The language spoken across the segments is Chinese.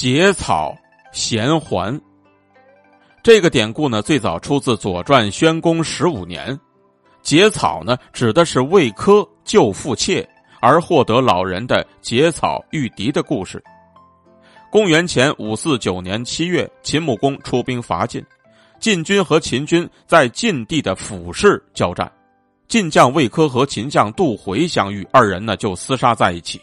结草衔环。这个典故呢，最早出自《左传》宣公十五年。结草呢，指的是魏科救父妾而获得老人的结草御敌的故事。公元前五四九年七月，秦穆公出兵伐晋，晋军和秦军在晋地的府市交战，晋将魏科和秦将杜回相遇，二人呢就厮杀在一起。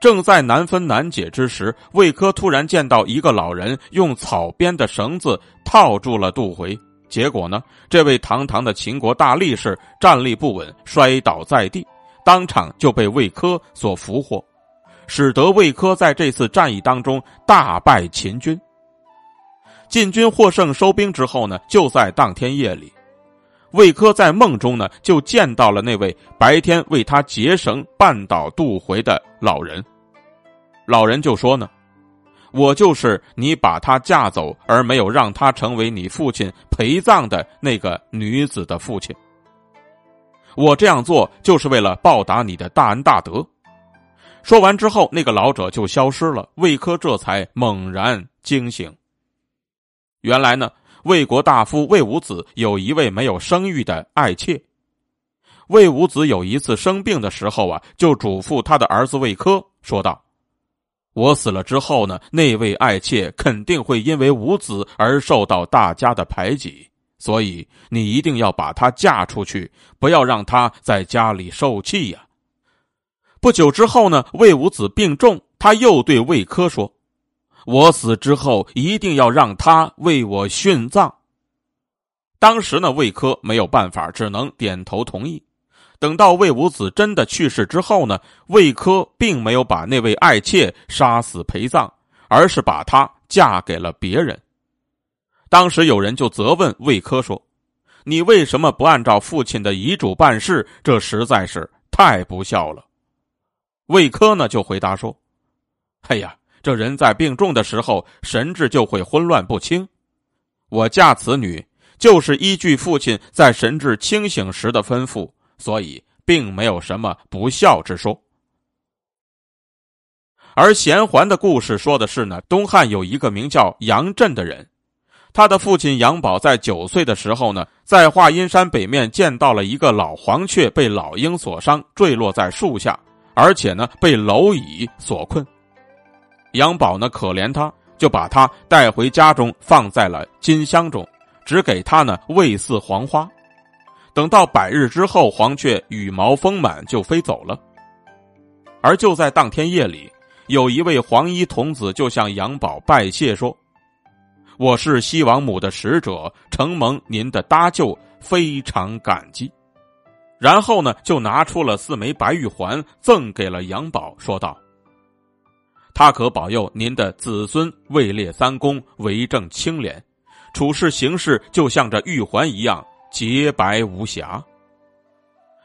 正在难分难解之时，魏科突然见到一个老人用草编的绳子套住了杜回，结果呢，这位堂堂的秦国大力士站立不稳，摔倒在地，当场就被魏科所俘获，使得魏科在这次战役当中大败秦军。晋军获胜收兵之后呢，就在当天夜里，魏科在梦中呢就见到了那位白天为他结绳绊倒杜回的老人。老人就说呢：“我就是你把他嫁走而没有让他成为你父亲陪葬的那个女子的父亲。我这样做就是为了报答你的大恩大德。”说完之后，那个老者就消失了。魏科这才猛然惊醒。原来呢，魏国大夫魏武子有一位没有生育的爱妾。魏武子有一次生病的时候啊，就嘱咐他的儿子魏科说道。我死了之后呢，那位爱妾肯定会因为无子而受到大家的排挤，所以你一定要把她嫁出去，不要让她在家里受气呀。不久之后呢，魏武子病重，他又对魏科说：“我死之后一定要让他为我殉葬。”当时呢，魏科没有办法，只能点头同意。等到魏武子真的去世之后呢，魏科并没有把那位爱妾杀死陪葬，而是把她嫁给了别人。当时有人就责问魏科说：“你为什么不按照父亲的遗嘱办事？这实在是太不孝了。”魏科呢就回答说：“哎呀，这人在病重的时候，神志就会混乱不清。我嫁此女，就是依据父亲在神志清醒时的吩咐。”所以，并没有什么不孝之说。而贤环的故事说的是呢，东汉有一个名叫杨震的人，他的父亲杨宝在九岁的时候呢，在华阴山北面见到了一个老黄雀被老鹰所伤，坠落在树下，而且呢被蝼蚁所困。杨宝呢可怜他，就把他带回家中，放在了金箱中，只给他呢喂饲黄花。等到百日之后，黄雀羽毛丰满，就飞走了。而就在当天夜里，有一位黄衣童子就向杨宝拜谢说：“我是西王母的使者，承蒙您的搭救，非常感激。”然后呢，就拿出了四枚白玉环，赠给了杨宝，说道：“他可保佑您的子孙位列三公，为政清廉，处事行事就像这玉环一样。”洁白无瑕，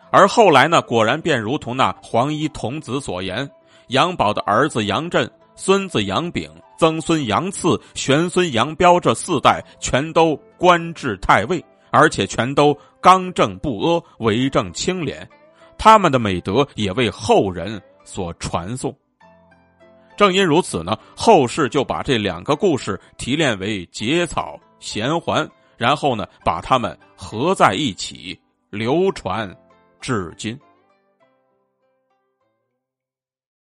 而后来呢，果然便如同那黄衣童子所言，杨宝的儿子杨震、孙子杨炳、曾孙杨赐、玄孙杨彪这四代全都官至太尉，而且全都刚正不阿、为政清廉，他们的美德也为后人所传颂。正因如此呢，后世就把这两个故事提炼为结草衔环。然后呢，把它们合在一起，流传至今。